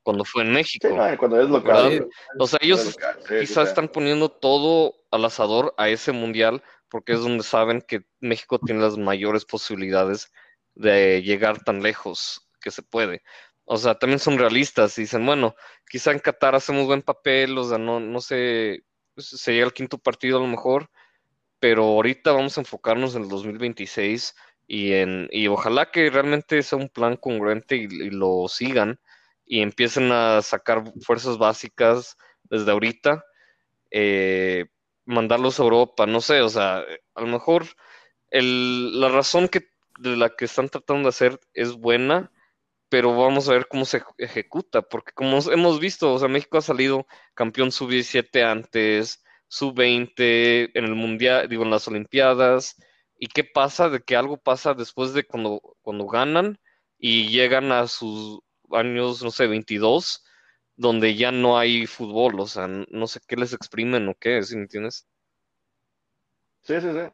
Cuando fue en México. Sí, no, cuando es local. ¿Verdad? O sea, ellos local, sí, quizás sí. están poniendo todo al asador a ese mundial porque es donde saben que México tiene las mayores posibilidades de llegar tan lejos que se puede. O sea, también son realistas y dicen, bueno, quizá en Qatar hacemos buen papel, o sea, no, no sé, se llega al quinto partido a lo mejor, pero ahorita vamos a enfocarnos en el 2026 y, en, y ojalá que realmente sea un plan congruente y, y lo sigan y empiecen a sacar fuerzas básicas desde ahorita, eh, mandarlos a Europa, no sé, o sea, a lo mejor el- la razón que, de la que están tratando de hacer es buena, pero vamos a ver cómo se eje- ejecuta, porque como hemos visto, o sea, México ha salido campeón sub-17 antes, sub-20 en el mundial, digo, en las Olimpiadas, ¿y qué pasa? De que algo pasa después de cuando, cuando ganan y llegan a sus años, no sé, 22, donde ya no hay fútbol, o sea, no sé qué les exprimen o qué, ¿sí me entiendes? Sí, sí, sí.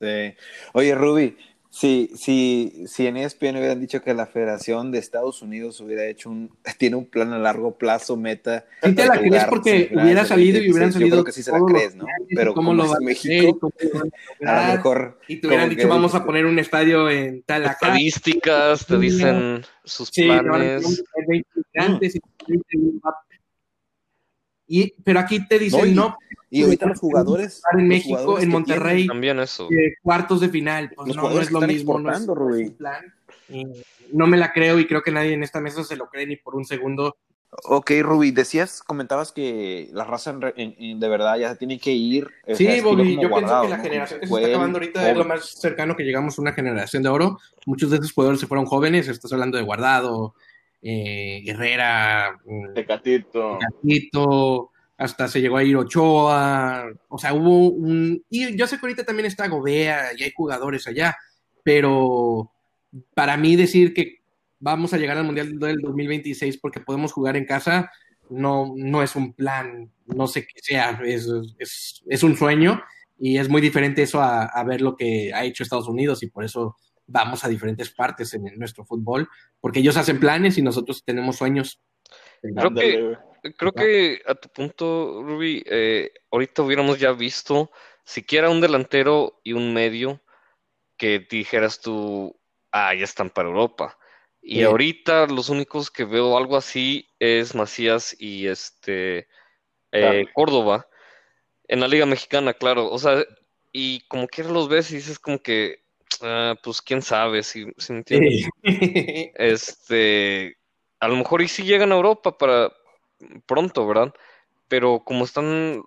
Sí. Oye, Ruby, si, si, si en ESPN hubieran dicho que la Federación de Estados Unidos hubiera hecho un, tiene un plan a largo plazo, meta. Sí te la crees porque hubiera salido y 2026, hubieran yo salido creo que sí se la crees, ¿no? Pero cómo como lo van a México, a lo mejor Y te hubieran dicho, vamos a poner un estadio en tal acá. Estadísticas, te dicen sus Sí, planes. Poner 20 integrantes y 20 y, pero aquí te dicen, No, no, y ahorita los jugadores, en México, jugadores en Monterrey, También eso. eh, cuartos de final. Pues Los no, no es lo mismo. No es, Rubí. plan. Y no me la creo y creo que nadie en esta mesa se lo cree ni por un segundo. Ok, Ruby, decías, comentabas que la raza en en- en- de verdad ya se tiene que ir. Sí, sea, Bobby, yo pienso Guardado, que la ¿no? generación que se está acabando ahorita es lo más cercano que llegamos a una generación de oro. Muchos de esos jugadores se fueron jóvenes, estás hablando de Guardado, eh, Herrera, mm, Tecatito. Hasta se llegó a ir Ochoa, o sea, hubo un... Y yo sé que ahorita también está Gobea y hay jugadores allá, pero para mí decir que vamos a llegar al Mundial del 2026 porque podemos jugar en casa, no, no es un plan, no sé qué sea, es, es, es un sueño y es muy diferente eso a, a ver lo que ha hecho Estados Unidos y por eso vamos a diferentes partes en nuestro fútbol, porque ellos hacen planes y nosotros tenemos sueños. Creo que, creo que a tu punto, Ruby, eh, ahorita hubiéramos ya visto siquiera un delantero y un medio que dijeras tú, ah, ya están para Europa. Y Sí. ahorita los únicos que veo algo así es Macías y este eh, Claro. Córdoba en la Liga Mexicana, claro. O sea, y como quiera los ves y dices como que, ah, pues quién sabe, si, si me entiendes. Sí. Este, a lo mejor y sí llegan a Europa para pronto, ¿verdad? Pero como están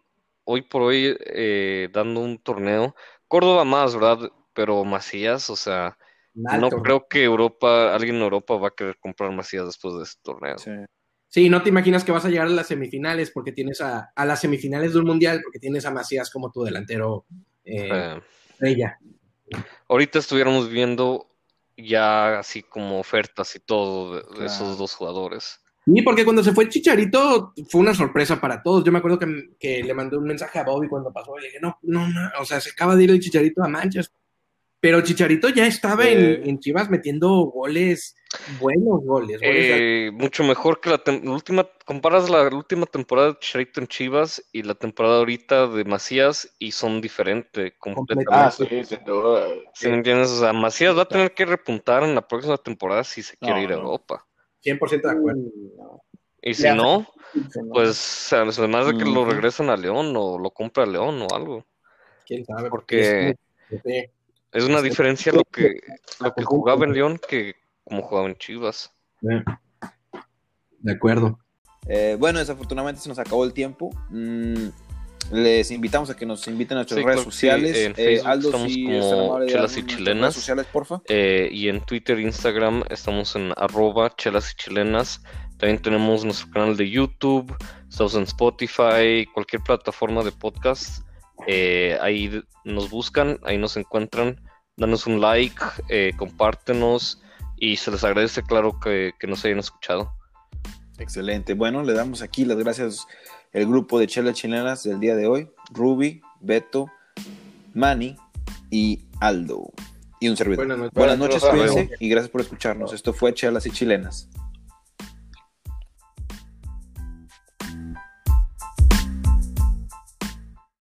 hoy por hoy eh, dando un torneo, Córdoba más, ¿verdad? Pero Macías, o sea, no creo que Europa, alguien en Europa va a querer comprar Macías después de este torneo. Sí. Sí, no te imaginas que vas a llegar a las semifinales porque tienes a, a las semifinales de un mundial porque tienes a Macías como tu delantero eh, Eh, estrella. Ahorita estuviéramos viendo ya así como ofertas y todo de, esos dos jugadores. Sí, porque cuando se fue Chicharito fue una sorpresa para todos. Yo me acuerdo que, que le mandé un mensaje a Bobby cuando pasó y le dije, no, no, no, o sea, se acaba de ir el Chicharito a Manchas. Pero Chicharito ya estaba Eh. en, en Chivas metiendo goles, buenos goles. goles Eh, mucho mejor que la, tem- la última, comparas la última temporada de Chicharito en Chivas y la temporada ahorita de Macías y son diferentes completamente. Ah, sí, sin duda. ¿Sí me entiendes? O sea, Macías va a tener que repuntar en la próxima temporada si se quiere No, ir a. Europa. 100% de acuerdo. No, Y si no, sí, pues además de que lo regresan a León o lo compra León o algo. ¿Quién sabe? Porque Sí. Es una diferencia lo que, lo que jugaba en León que como jugaba en Chivas. De acuerdo. Eh, bueno, desafortunadamente se nos acabó el tiempo. Mm, les invitamos a que nos inviten a nuestras Sí, redes sí. sociales. En Eh, Aldo, estamos como Chelas y Chilenas. redes sociales, porfa. Eh, y en Twitter e Instagram estamos en arroba chelas y chilenas. También tenemos nuestro canal de YouTube, estamos en Spotify, cualquier plataforma de podcast. Eh, ahí nos buscan, ahí nos encuentran. Danos un like, eh, compártenos y se les agradece, claro, que, que nos hayan escuchado. Excelente. Bueno, le damos aquí las gracias el grupo de chelas chilenas del día de hoy. Ruby, Beto, Manny y Aldo. Y un servidor. Noches, Buenas noches. cuídense y gracias por escucharnos. Esto fue Chelas y Chilenas.